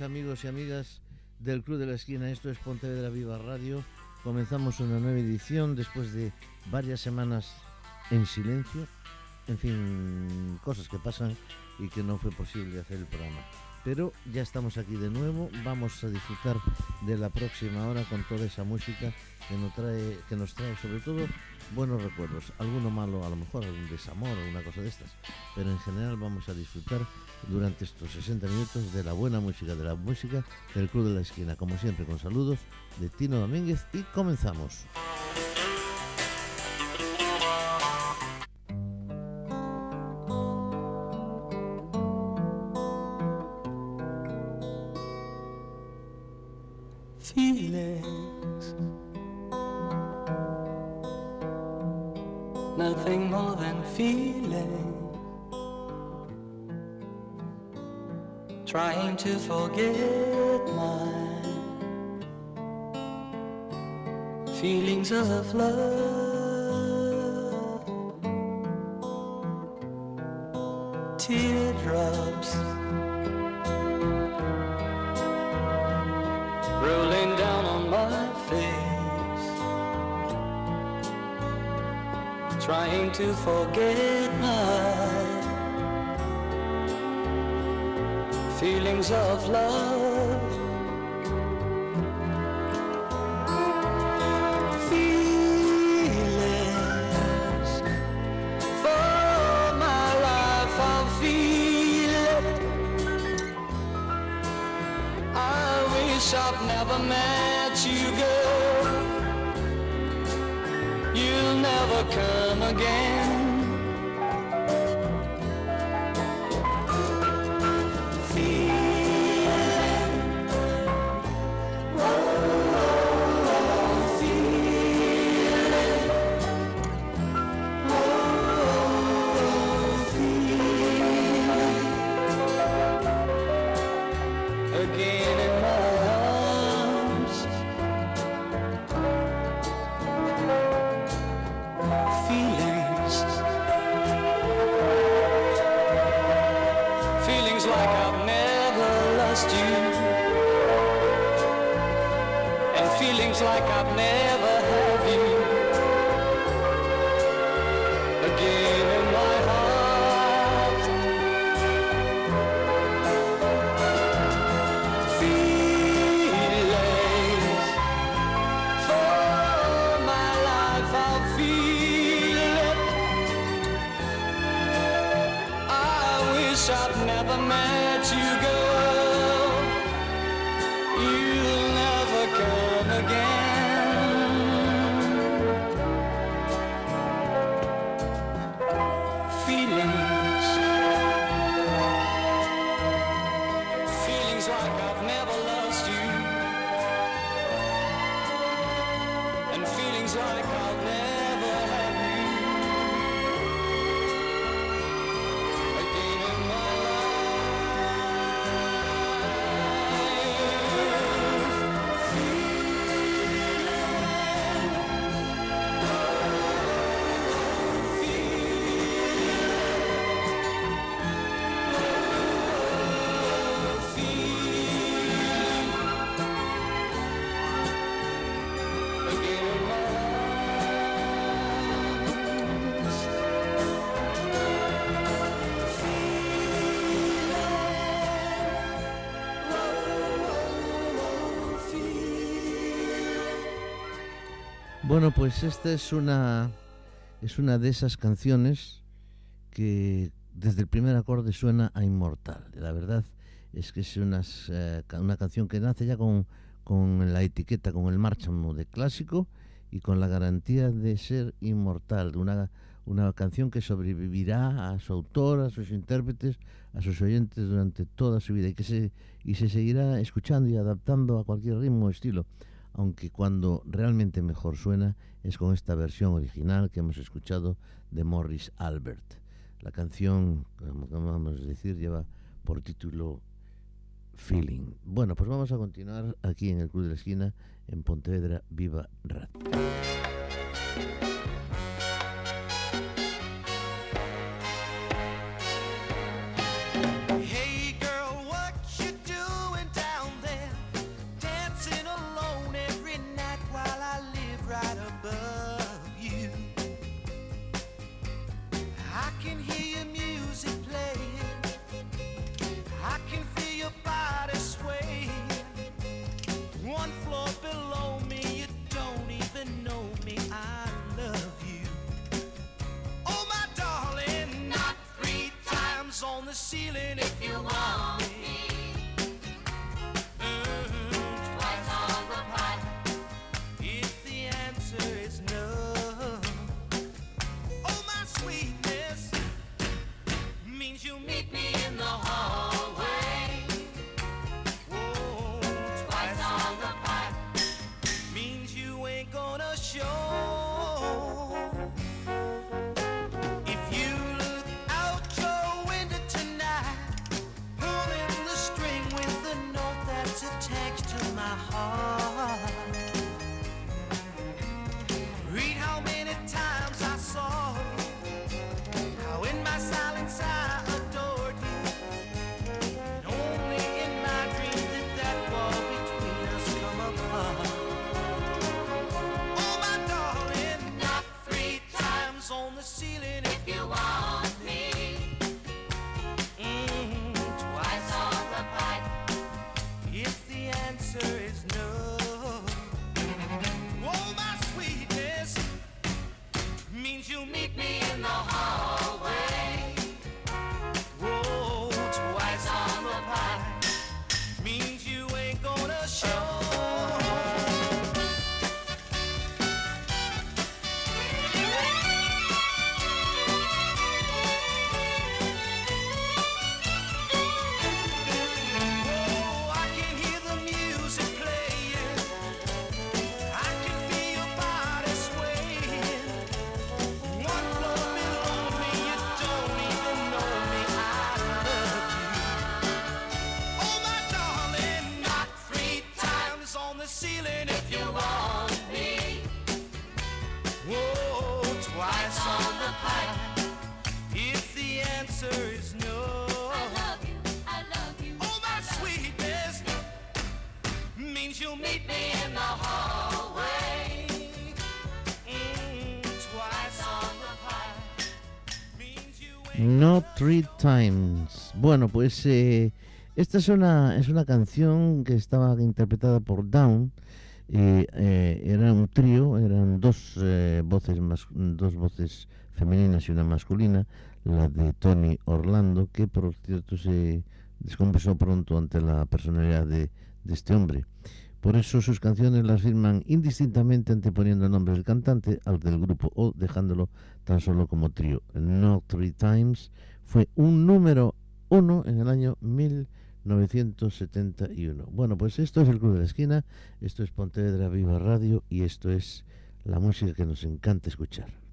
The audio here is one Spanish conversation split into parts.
amigos y amigas del Club de la Esquina. Esto es Pontevedra Viva Radio. Comenzamos una nueva edición después de varias semanas en silencio. En fin, cosas que pasan y que no fue posible hacer el programa. Pero ya estamos aquí de nuevo. Vamos a disfrutar de la próxima hora con toda esa música que nos trae, que nos trae sobre todo buenos recuerdos. Alguno malo, a lo mejor algún desamor o una cosa de estas. Pero en general vamos a disfrutar durante estos 60 minutos de la buena música, de la música del Club de la Esquina. Como siempre, con saludos de Tino Domínguez y comenzamos. Of love. Feelings for my life, I'll feel it. I wish I've never met you, girl. You'll never come again. Bueno, pues esta es una es una de esas canciones que desde el primer acorde suena a inmortal. La verdad es que es unas, eh, una canción que nace ya con, con la etiqueta, con el marchamo de clásico y con la garantía de ser inmortal. Una, una canción que sobrevivirá a su autor, a sus intérpretes, a sus oyentes durante toda su vida y que se, y se seguirá escuchando y adaptando a cualquier ritmo o estilo aunque cuando realmente mejor suena es con esta versión original que hemos escuchado de Morris Albert. La canción, como vamos a decir, lleva por título Feeling. Bueno, pues vamos a continuar aquí en el Club de la Esquina, en Pontevedra Viva Radio. No Three Times. Bueno, pues eh, esta es una, es una canción que estaba interpretada por Down. eh, eh, era un trío, eran dos eh, voces dos voces femeninas y una masculina, la de Tony Orlando, que por cierto se descompensó pronto ante la personalidad de, de este hombre. Por eso sus canciones las firman indistintamente anteponiendo el nombre del cantante al del grupo o dejándolo tan solo como trío. No Three Times fue un número uno en el año 1971. Bueno, pues esto es el Club de la Esquina, esto es Pontevedra Viva Radio y esto es la música que nos encanta escuchar.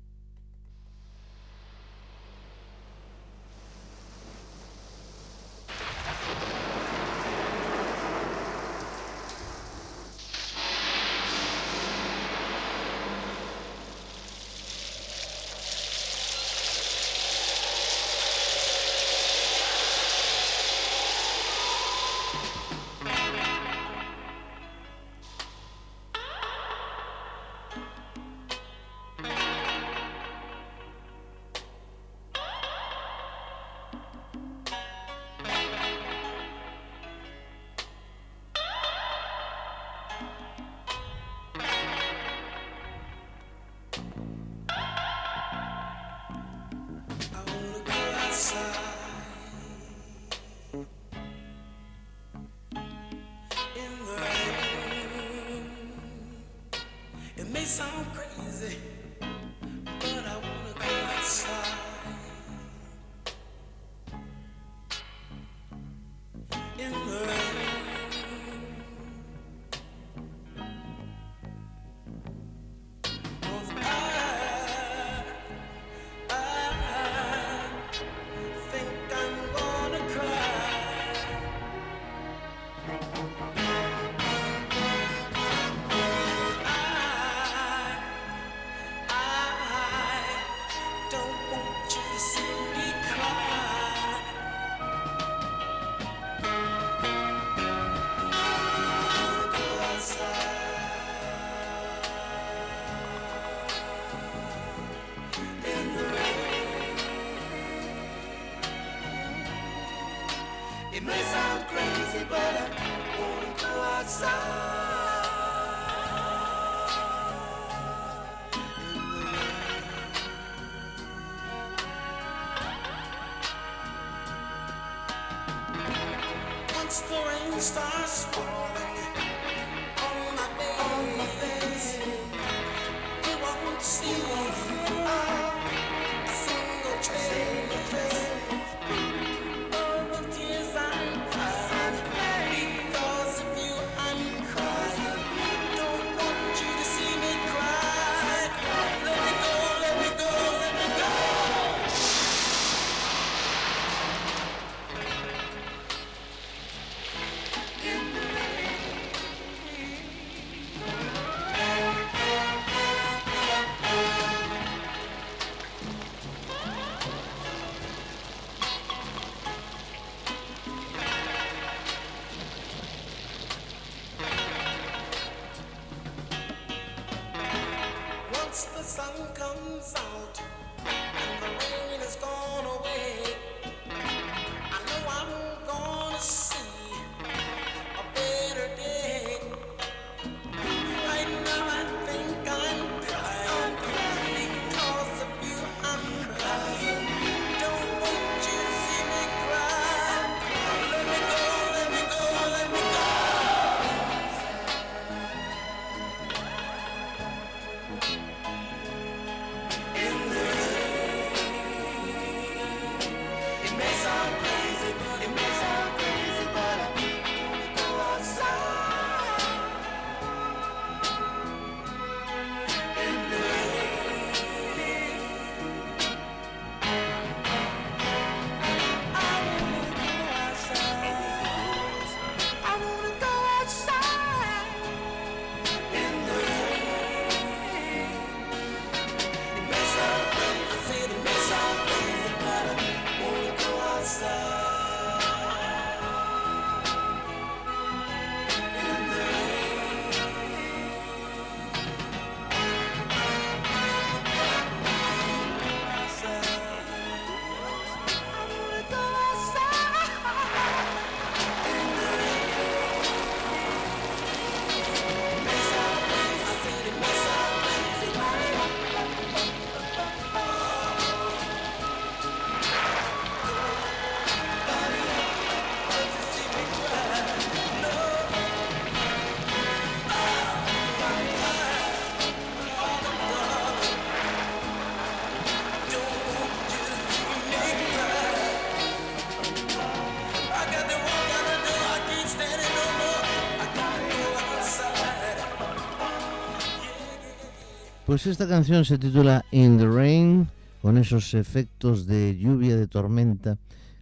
Pues esta canción se titula In the Rain, con esos efectos de lluvia, de tormenta,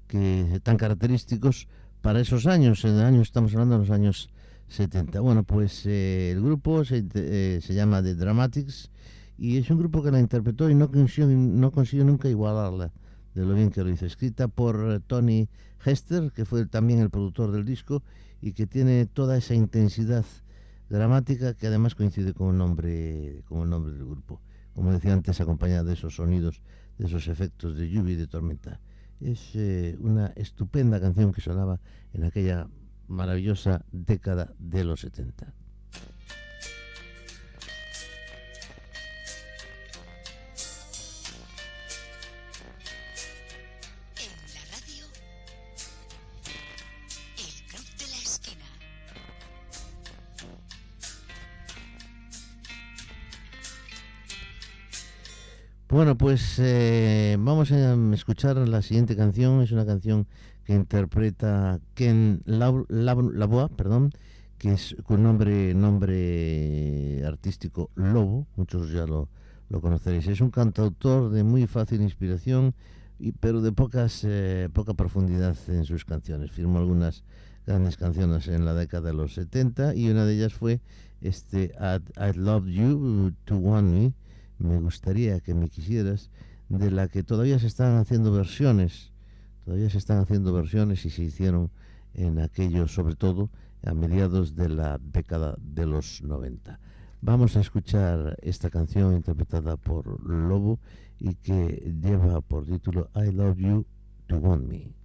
que tan característicos para esos años. En el año estamos hablando de los años 70. Bueno, pues eh, el grupo se, eh, se llama The Dramatics y es un grupo que la interpretó y no consiguió, no consiguió nunca igualarla de lo bien que lo hizo. Escrita por eh, Tony Hester, que fue también el productor del disco y que tiene toda esa intensidad dramática que además coincide con el nombre, con el nombre del grupo. Como decía antes, acompañada de esos sonidos, de esos efectos de lluvia y de tormenta. Es eh, una estupenda canción que sonaba en aquella maravillosa década de los 70. Bueno, pues eh, vamos a escuchar la siguiente canción. Es una canción que interpreta Ken Lau- Lau- Lavoie, perdón, que es con nombre, nombre artístico Lobo. Muchos ya lo, lo conoceréis. Es un cantautor de muy fácil inspiración, y, pero de pocas, eh, poca profundidad en sus canciones. Firmó algunas grandes canciones en la década de los 70 y una de ellas fue este I'd, I'd Love You to Want Me me gustaría que me quisieras, de la que todavía se están haciendo versiones, todavía se están haciendo versiones y se hicieron en aquello, sobre todo a mediados de la década de los 90. Vamos a escuchar esta canción interpretada por Lobo y que lleva por título I Love You to Want Me.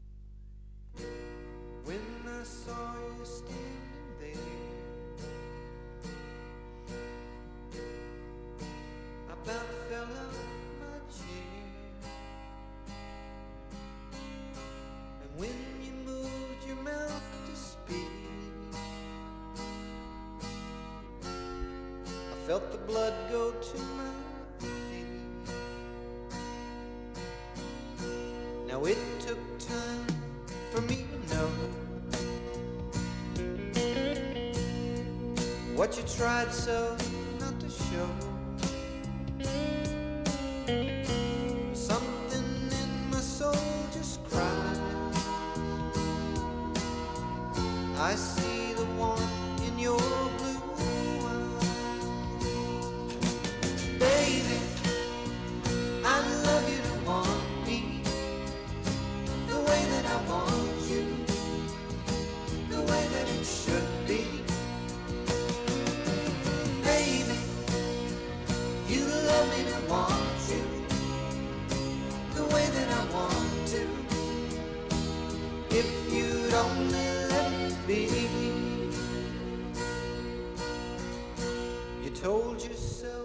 Be. You told yourself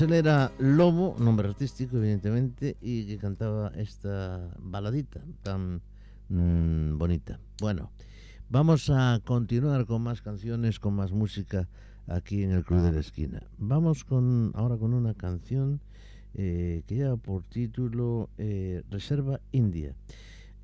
Él era Lobo, nombre artístico evidentemente, y que cantaba esta baladita tan mm, bonita. Bueno, vamos a continuar con más canciones, con más música aquí en el Club de la Esquina. Vamos con ahora con una canción eh, que lleva por título eh, Reserva India.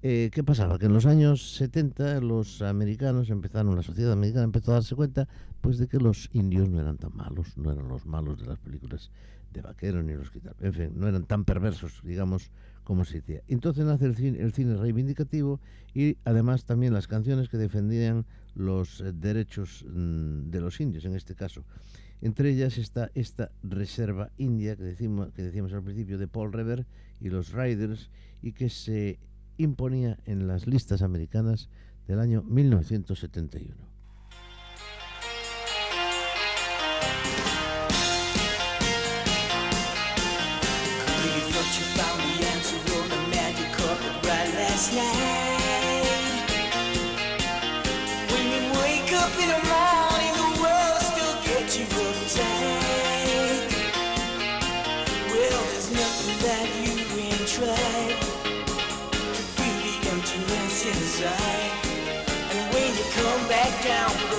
Eh, ¿Qué pasaba? Que en los años 70 los americanos empezaron, la sociedad americana empezó a darse cuenta pues de que los indios no eran tan malos, no eran los malos de las películas de vaqueros ni los que en fin, no eran tan perversos, digamos, como se decía. Entonces nace el cine, el cine reivindicativo y además también las canciones que defendían los eh, derechos mm, de los indios, en este caso. Entre ellas está esta Reserva India que decimos, que decíamos al principio de Paul Revere y los Riders y que se imponía en las listas americanas del año 1971. light. And when you come back down,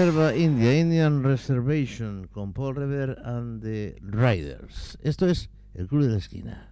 Reserva India, Indian Reservation, con Paul Rever and the Riders. Esto es El Club de la Esquina.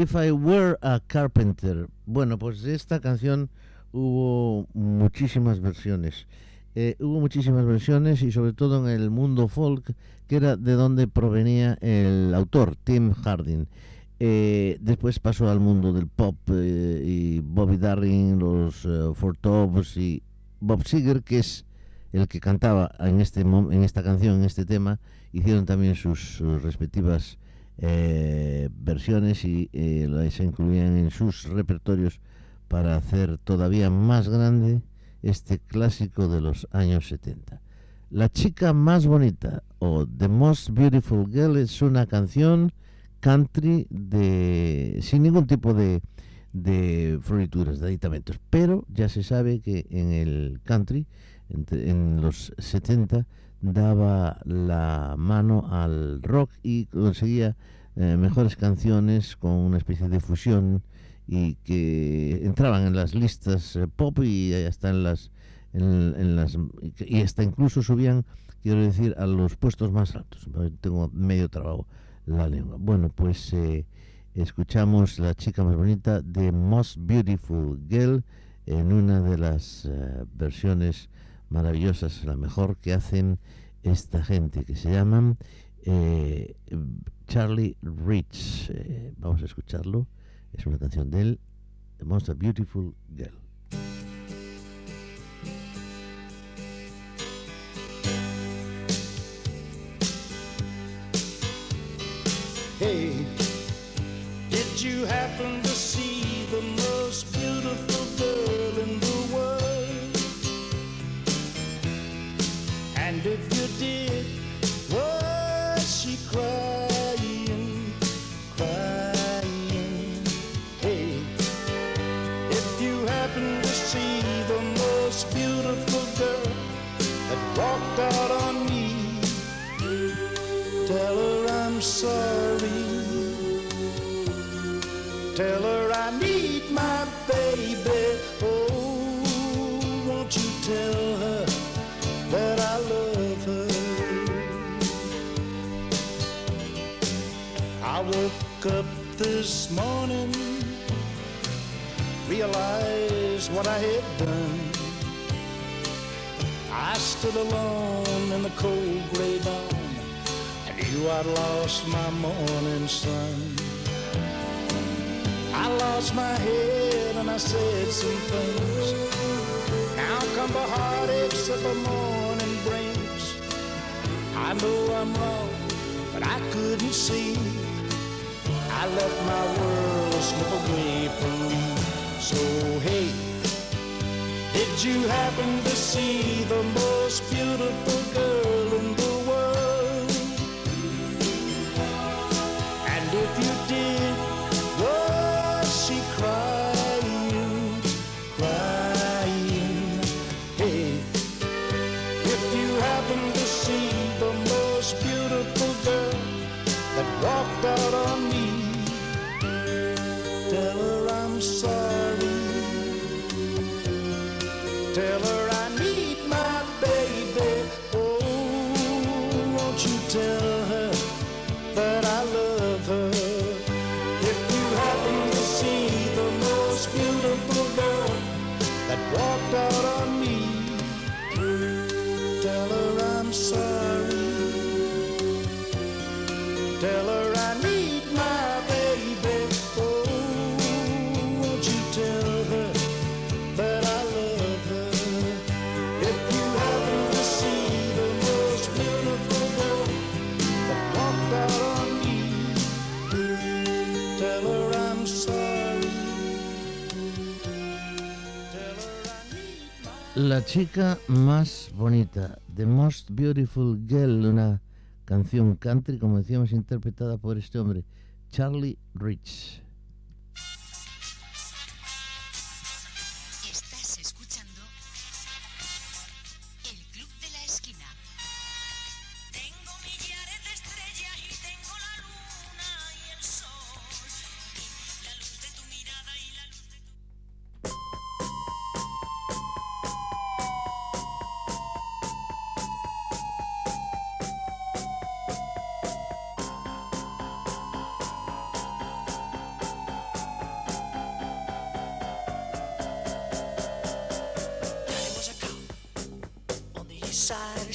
If I Were a Carpenter. Bueno, pues de esta canción hubo muchísimas versiones. Eh, hubo muchísimas versiones y sobre todo en el mundo folk, que era de donde provenía el autor, Tim Harding. Eh, después pasó al mundo del pop eh, y Bobby Darin, los eh, Four Tops y Bob Seger, que es el que cantaba en, este, en esta canción, en este tema, hicieron también sus, sus respectivas eh, versiones y eh, las incluían en sus repertorios para hacer todavía más grande este clásico de los años 70. La chica más bonita o The Most Beautiful Girl es una canción country de sin ningún tipo de, de florituras, de aditamentos, pero ya se sabe que en el country, entre- en los 70, daba la mano al rock y conseguía eh, mejores canciones con una especie de fusión y que entraban en las listas eh, pop y hasta en las en, en las y hasta incluso subían quiero decir a los puestos más altos. Tengo medio trabajo la lengua. Bueno pues eh, escuchamos la chica más bonita de Most Beautiful Girl en una de las eh, versiones maravillosas la mejor que hacen esta gente que se llaman eh, Charlie Rich. Eh, vamos a escucharlo. Es una canción de él The Most Beautiful Girl. Hey, did you happen And if you did, was she crying, crying? Hey, if you happen to see the most beautiful girl that walked out on me, Tell her I'm sorry. Tell her this morning, realized what I had done. I stood alone in the cold gray dawn. I knew I'd lost my morning sun. I lost my head and I said some things. Now come the heartaches that the morning brings. I know I'm wrong, but I couldn't see. I let my world slip away from me. So hey, did you happen to see the most beautiful girl in La chica más bonita, The Most Beautiful Girl, una canción country, como decíamos, interpretada por este hombre, Charlie Rich.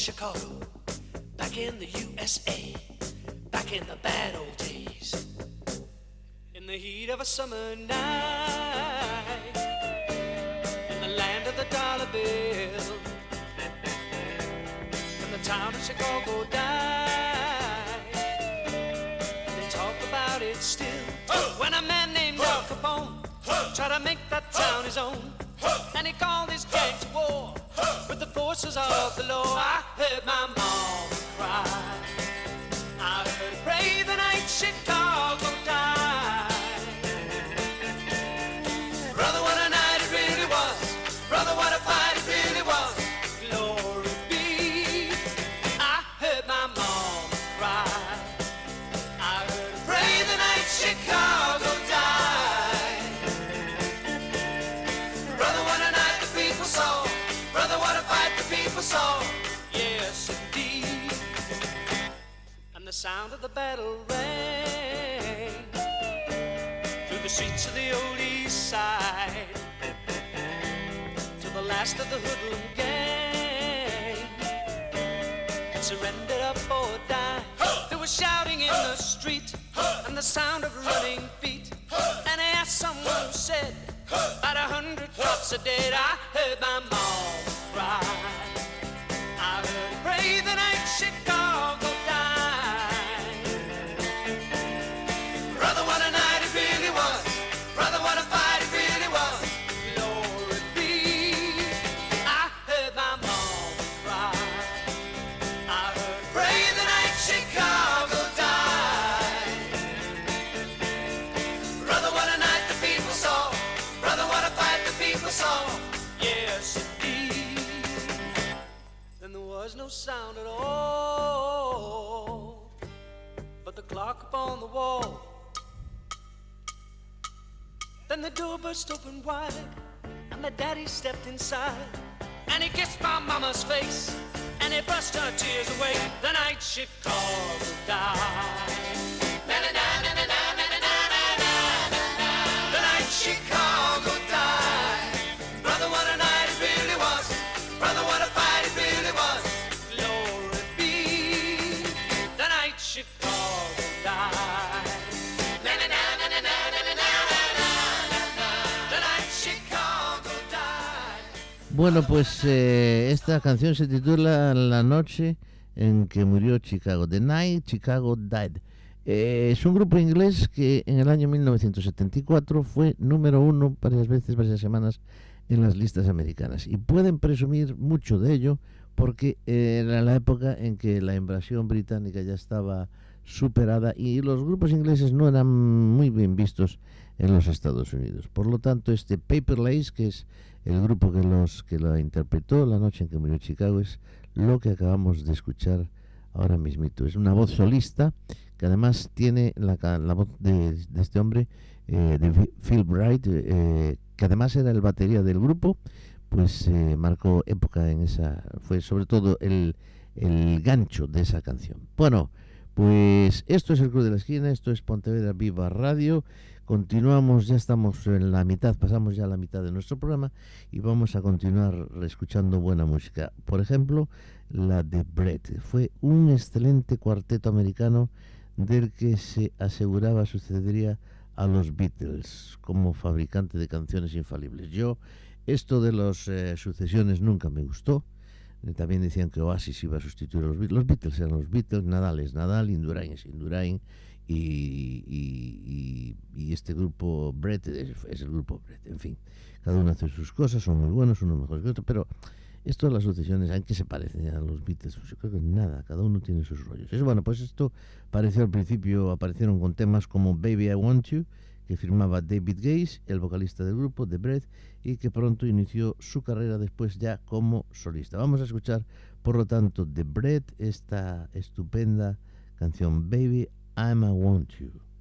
Chicago, back in the USA, back in the bad old days. In the heat of a summer night, in the land of the dollar bill, when the town of Chicago died, they talk about it still. When a man named Al Capone tried to make that town his own, and he called his gang to war forces of the law. I heard my mom cry. I heard pray the night Chicago died. Last of the hoodlum gang had surrendered up or died. There was shouting in the street and the sound of running feet. And I asked someone who said, about a hundred cops are dead. I heard my mom cry. Burst open wide, and my daddy stepped inside, and he kissed my mama's face, and he brushed her tears away. The night Chicago died. Bueno, pues eh, esta canción se titula La noche en que murió Chicago. The Night Chicago Died. Eh, es un grupo inglés que en el año 1974 fue número uno varias veces, varias semanas en las listas americanas. Y pueden presumir mucho de ello porque eh, era la época en que la invasión británica ya estaba superada y los grupos ingleses no eran muy bien vistos en los Estados Unidos. Por lo tanto, este Paper Lace, que es el grupo que los que lo interpretó la noche en que murió Chicago, es lo que acabamos de escuchar ahora mismito. Es una voz solista que además tiene la, la voz de, de este hombre, eh, de Phil Bright, eh, que además era el batería del grupo, pues eh, marcó época en esa, fue sobre todo el, el gancho de esa canción. Bueno, pues esto es el Club de la Esquina, esto es Pontevedra Viva Radio. Continuamos, ya estamos en la mitad, pasamos ya la mitad de nuestro programa y vamos a continuar escuchando buena música. Por ejemplo, la de Brett. Fue un excelente cuarteto americano del que se aseguraba sucedería a los Beatles como fabricante de canciones infalibles. Yo, esto de las sucesiones nunca me gustó. Eh, También decían que Oasis iba a sustituir a los Beatles. Los Beatles eran los Beatles, Nadal es Nadal, Indurain es Indurain y, y- y- y este grupo Brett es, es el grupo Brett. En fin, cada uno hace sus cosas, son muy buenos, uno mejor que otro, pero esto de las sucesiones, ¿en qué se parecen a los Beatles? Pues yo creo que nada, cada uno tiene sus rollos. Es bueno, pues esto pareció al principio, aparecieron con temas como Baby I Want You, que firmaba David Gaze, el vocalista del grupo, The Breath, y que pronto inició su carrera después ya como solista. Vamos a escuchar, por lo tanto, The Breath, esta estupenda canción Baby I'm I Want You.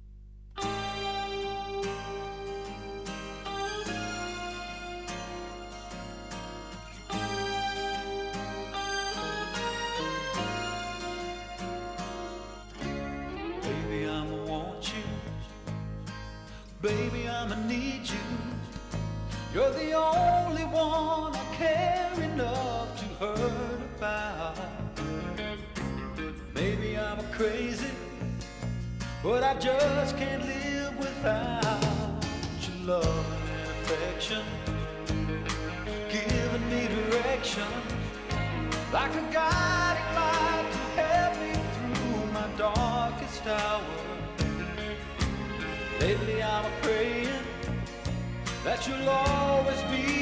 I just can't live without your love and affection, giving me direction like a guiding light to help me through my darkest hour. Lately I'm praying that you'll always be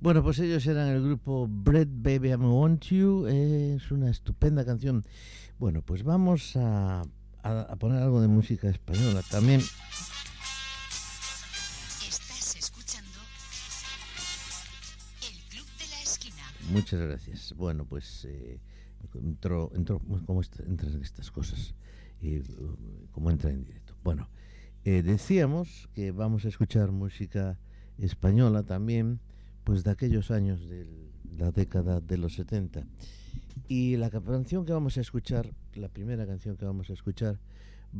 Bueno, pues ellos eran el grupo Bread Baby I Want You. eh, es una estupenda canción. Bueno, pues vamos a, a- a poner algo de música española también. Estás escuchando El Club de la Esquina. Muchas gracias. Bueno, pues eh, entró, entró como est- entran estas cosas, y, uh, como entra en directo. Bueno, eh, decíamos que vamos a escuchar música española también, pues de aquellos años de la década de los 70. Y la canción que vamos a escuchar, la primera canción que vamos a escuchar,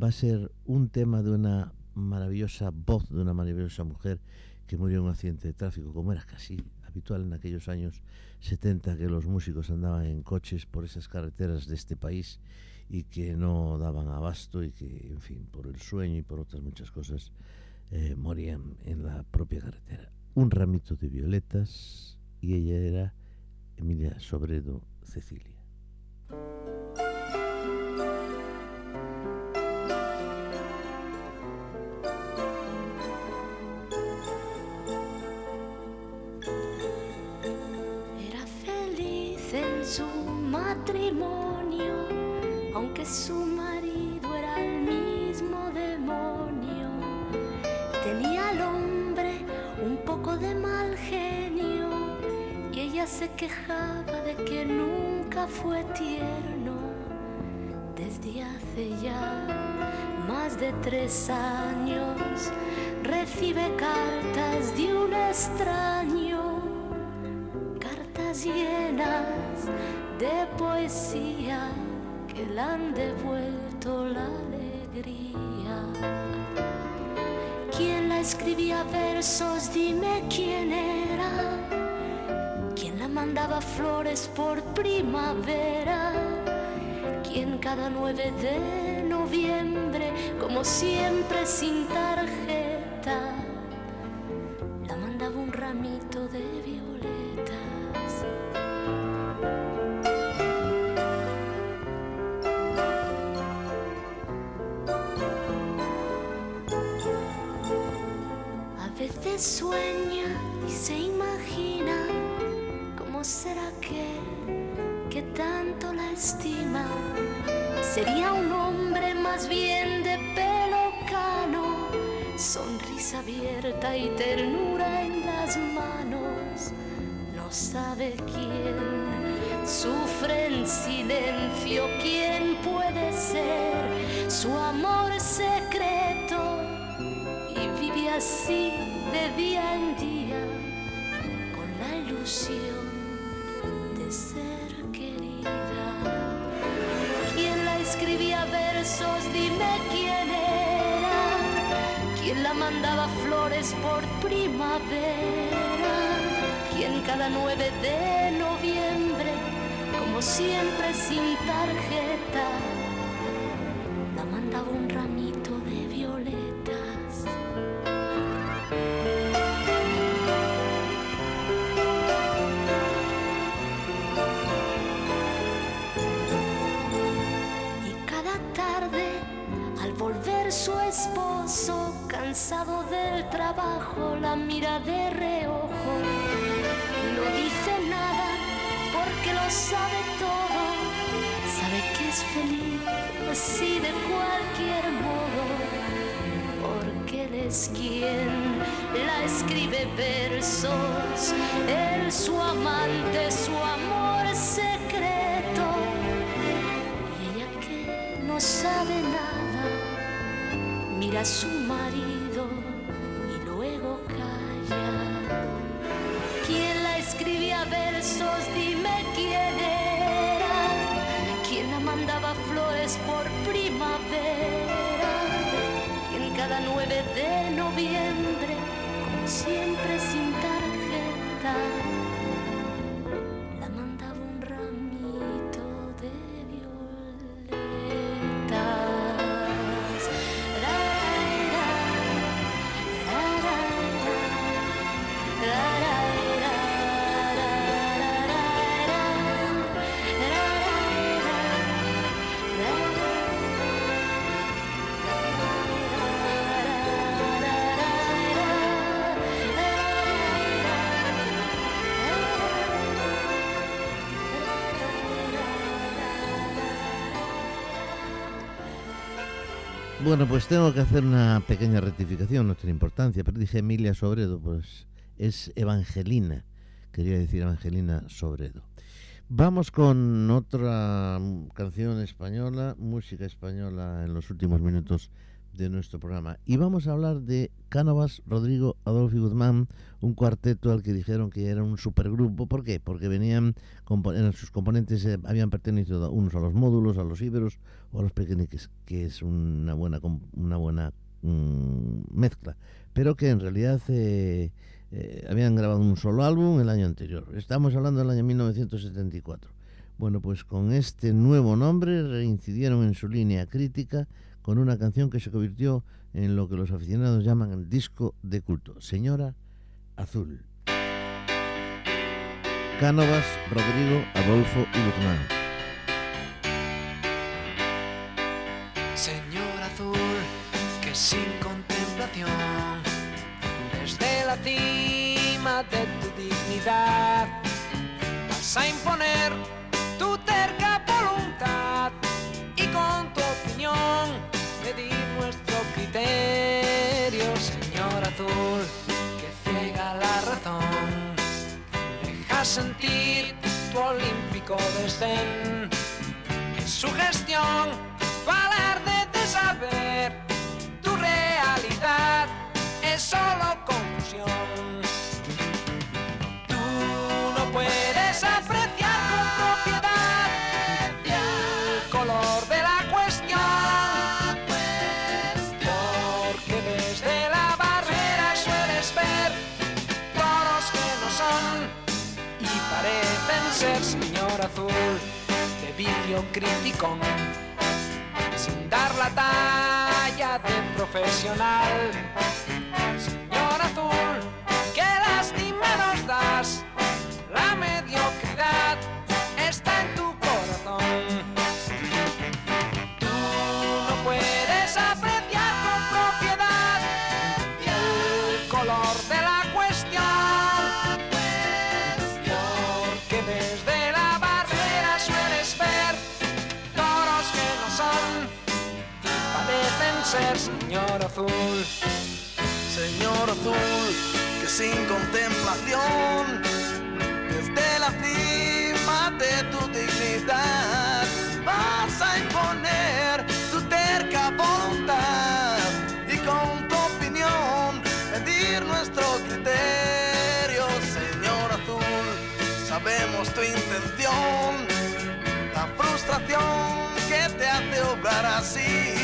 va a ser un tema de una maravillosa voz de una maravillosa mujer que murió en un accidente de tráfico, como era casi habitual en aquellos años 70 que los músicos andaban en coches por esas carreteras de este país y que no daban abasto y que, en fin, por el sueño y por otras muchas cosas, eh, morían en la propia carretera. Un ramito de violetas y ella era Emilia Sobredo Cecilia. Era feliz en su matrimonio, aunque su ella se quejaba de que nunca fue tierno. Desde hace ya más de tres años recibe cartas de un extraño cartas llenas de poesía que le han devuelto la alegría. ¿Quién la escribía versos? Dime quién era. ¿Quién la mandaba flores por primavera? ¿Quién cada 9 de noviembre, como siempre sin tarjeta, No sabe quién sufre en silencio, quién puede ser su amor secreto y vive así de día en día con la ilusión de ser querida. ¿Quién la escribía versos? Dime quién era. ¿Quién la mandaba flores por primavera? ¿Quién cada 9 de noviembre, como siempre sin tarjeta, la mandaba un ramito de violetas? Y cada tarde, al volver su esposo, cansado del trabajo, la mira de reojo. No dice nada porque lo sabe todo. Sabe que es feliz así de cualquier modo. Porque él es quien la escribe versos. Él su amante, su amor secreto. Y ella que no sabe nada, mira a su marido de noviembre, como siempre sin tarjeta, Bueno, pues tengo que hacer una pequeña rectificación, no tiene importancia, pero dije Emilia Sobredo, pues es Evangelina, quería decir Evangelina Sobredo. Vamos con otra mm, canción española, música española en los últimos minutos de nuestro programa. Y vamos a hablar de Cánovas, Rodrigo, Adolfo y Guzmán, un cuarteto al que dijeron que era un supergrupo. ¿Por qué? Porque venían, eran sus componentes eh, habían pertenecido unos a los módulos, a los íberos o a los pequeñiques, que es una buena, una buena mm, mezcla. Pero que en realidad eh, eh, habían grabado un solo álbum el año anterior. Estamos hablando del año 1974. Bueno, pues con este nuevo nombre reincidieron en su línea crítica con una canción que se convirtió en lo que los aficionados llaman disco de culto, Señora Azul. Cánovas, Rodrigo, Adolfo y Guzmán. Señor azul, que sin contemplación, desde la cima de tu dignidad, vas a imponer criterio, Señor azul, que ciega la razón, deja sentir tu olímpico desdén. En su gestión, alarde de saber, tu realidad es solo confusión. De vicio criticón sin dar la talla de profesional. Señor azul qué lástima nos das la mediocridad está en tu corazón. Tú no puedes apreciar con propiedad el color de la señor azul Señor azul, que sin contemplación, desde la cima de tu dignidad, vas a imponer tu terca voluntad y con tu opinión medir nuestro criterio, Señor azul. Sabemos tu intención, la frustración que te hace obrar así,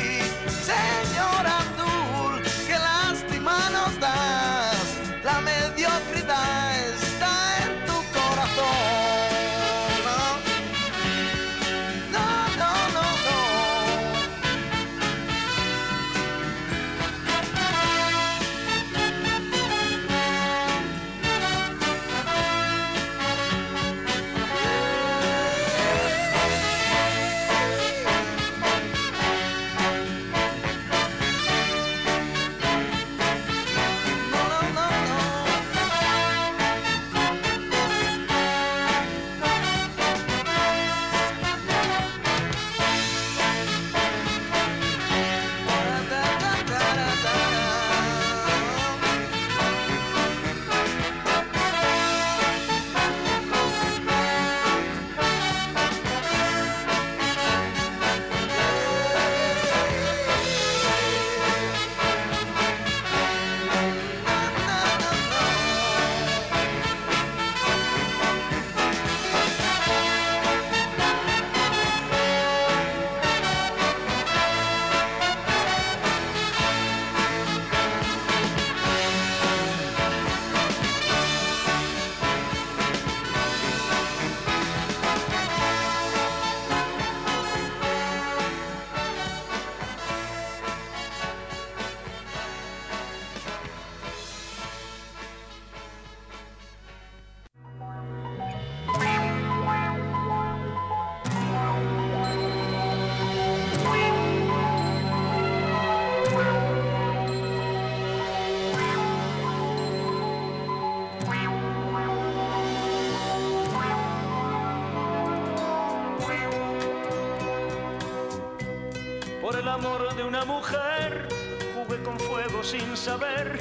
una mujer jugué con fuego sin saber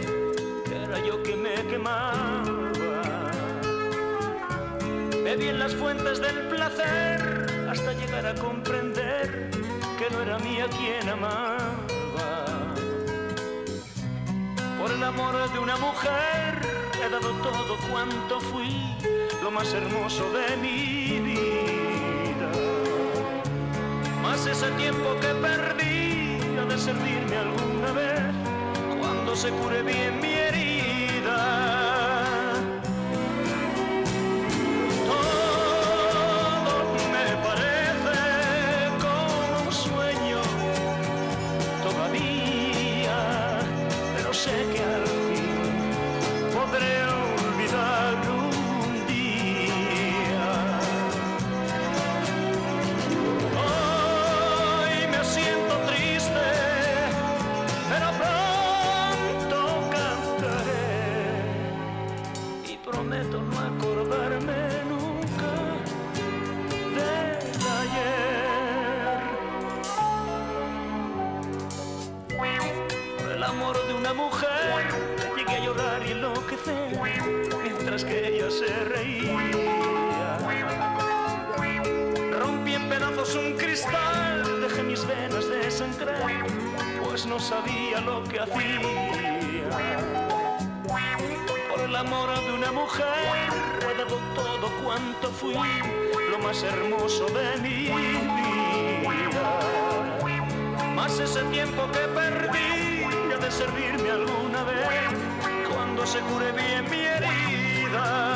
que era yo quien me quemaba. Bebí en las fuentes del placer hasta llegar a comprender que no era mía quien amaba. Por el amor de una mujer he dado todo cuanto fui, lo más hermoso de mi vida. Más ese tiempo que perdí de servirme alguna vez cuando se cure bien mi herida. Lo que hacía. Por el amor de una mujer he dado todo cuanto fui, lo más hermoso de mi vida. Más ese tiempo que perdí ha de servirme alguna vez cuando se cure bien mi herida.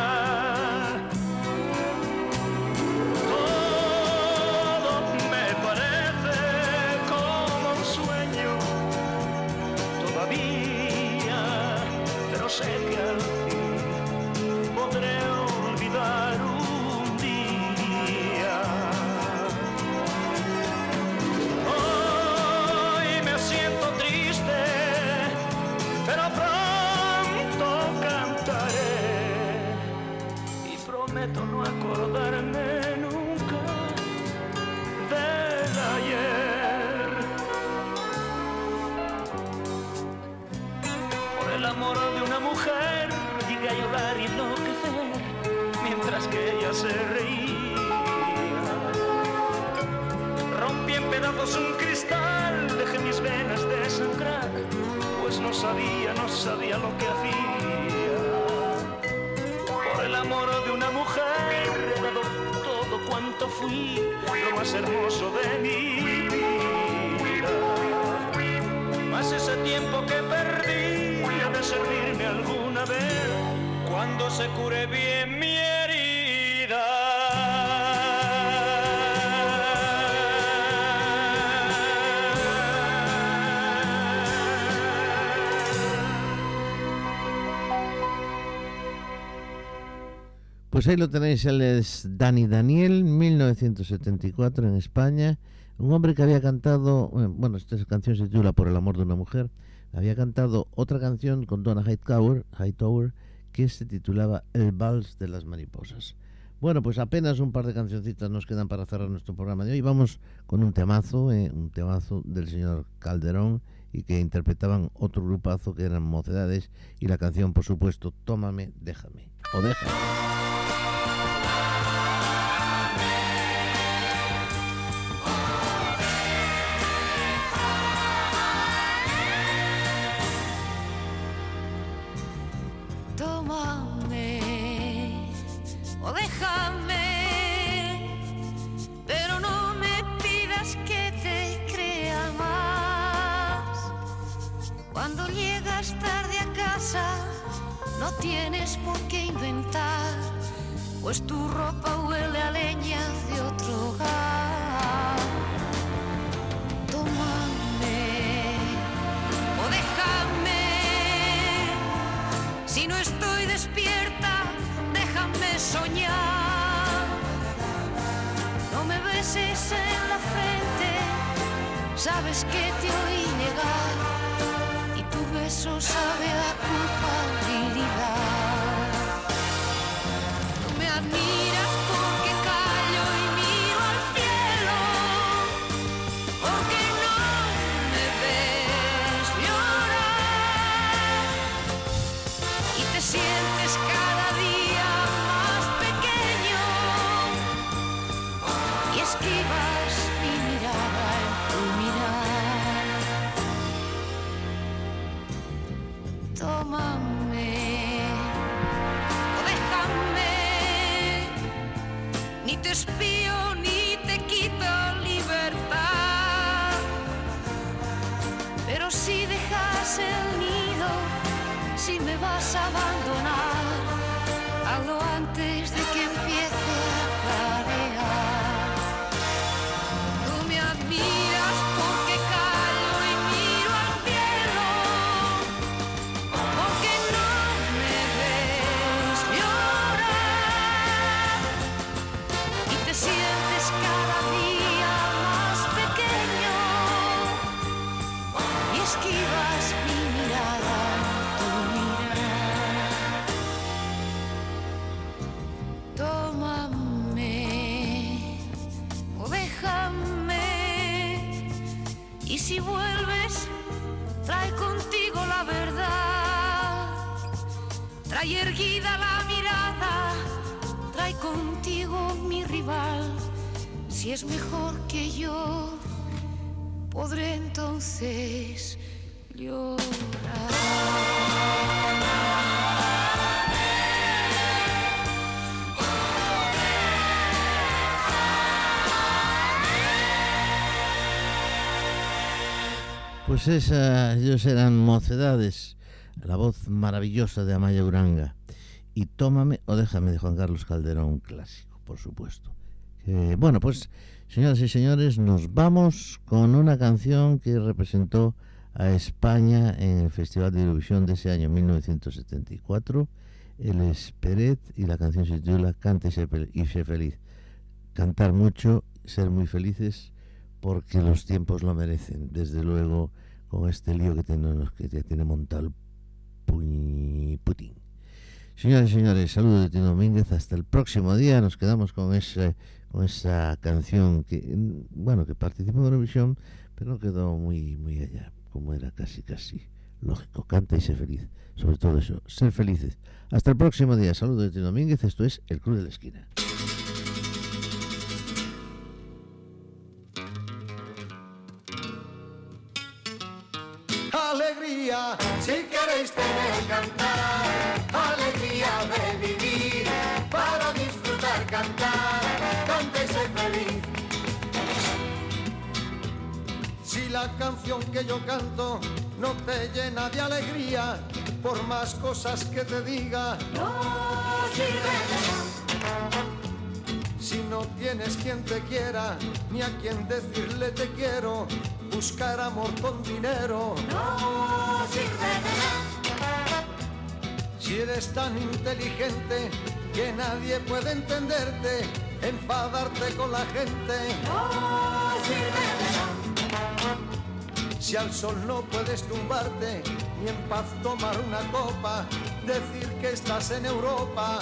Fui, lo más hermoso de mi vida. Más ese tiempo que perdí ha de servirme alguna vez cuando se cure bien mi Pues ahí lo tenéis, él es Dani Daniel, 1974 en España, un hombre que había cantado, eh, bueno, esta canción se titula Por el amor de una mujer, había cantado otra canción con Donna Hightower, Hightower que se titulaba El vals de las mariposas. Bueno, pues apenas un par de cancioncitas nos quedan para cerrar nuestro programa de hoy. Vamos con un temazo, eh, un temazo del señor Calderón y que interpretaban otro grupazo que eran Mocedades y la canción, por supuesto, Tómame, déjame o déjame. Beso sabe a si erguida la mirada, trae contigo mi rival. Si es mejor que yo, podré entonces llorar. Pues esa, ellos eran mocedades, la voz maravillosa de Amaya Uranga. Y Tómame o déjame de Juan Carlos Calderón, clásico, por supuesto. Bueno, pues, señoras y señores, nos vamos con una canción que representó a España en el Festival de Eurovisión de ese año 1974. El Esperet y la canción se titula Cante y sé feliz. Cantar mucho, ser muy felices, porque los tiempos lo merecen. Desde luego, con este lío que tenemos, que tiene montado el Putin. Señores y señores, saludos de Tino Domínguez. Hasta el próximo día. Nos quedamos con con esa canción que, bueno, que participó en Eurovisión, pero no quedó muy, muy allá, como era casi, casi lógico, canta y sé feliz. Sobre todo eso, ser felices. Hasta el próximo día. Saludos de Tito Domínguez. Esto es El Club de la Esquina. Alegría, si queréis tener cantar, alegría de vivir, para disfrutar cantar, canta y ser feliz. Si la canción que yo canto no te llena de alegría, por más cosas que te diga, no sirve Si no tienes quien te quiera, ni a quien decirle te quiero, buscar amor con dinero. No sirve Si eres tan inteligente que nadie puede entenderte, enfadarte con la gente. No sirve Si al sol no puedes tumbarte, ni en paz tomar una copa, decir que estás en Europa.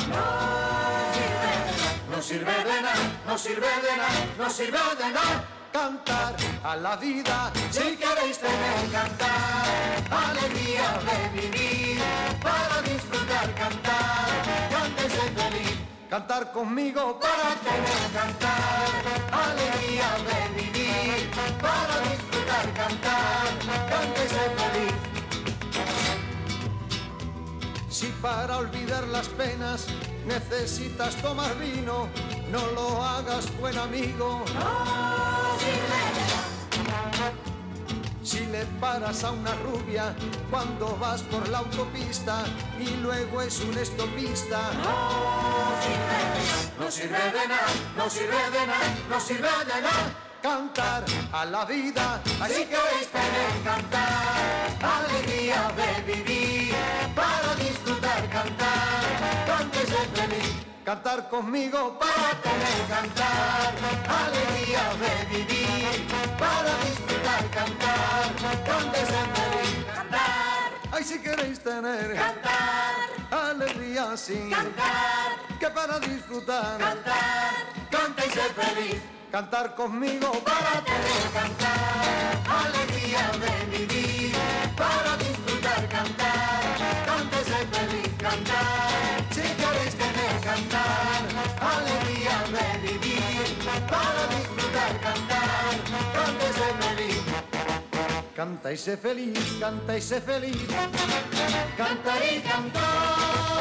No sirve de nada, no sirve de nada, no sirve de nada. Cantar a la vida, si queréis tener cantar, alegría de vivir, para disfrutar cantar, cántese feliz. Cantar conmigo para tener cantar, alegría de vivir, para disfrutar cantar, cántese feliz. Si para olvidar las penas necesitas tomar vino, no lo hagas buen amigo. Si le paras a una rubia cuando vas por la autopista y luego es un estopista. No sirve de nada, no sirve de nada, no sirve de nada. Cantar a la vida, así queréis tener cantar. Alegría de vivir, para disfrutar cantar. Cántese feliz, cantar conmigo para tener cantar. Alegría de vivir, para disfrutar cantar. Cántese feliz, cantar. Ay, si queréis tener cantar. Alegría sin cantar. Que para disfrutar cantar. Canta y ser feliz. Cantar conmigo para tener cantar. Alegría de vivir. Para disfrutar cantar. Canta y ser feliz. Cantar. Si queréis tener cantar. Alegría de vivir. Para disfrutar cantar. Canta y ser feliz. Canta y sé feliz, canta y sé feliz, cantar y cantar.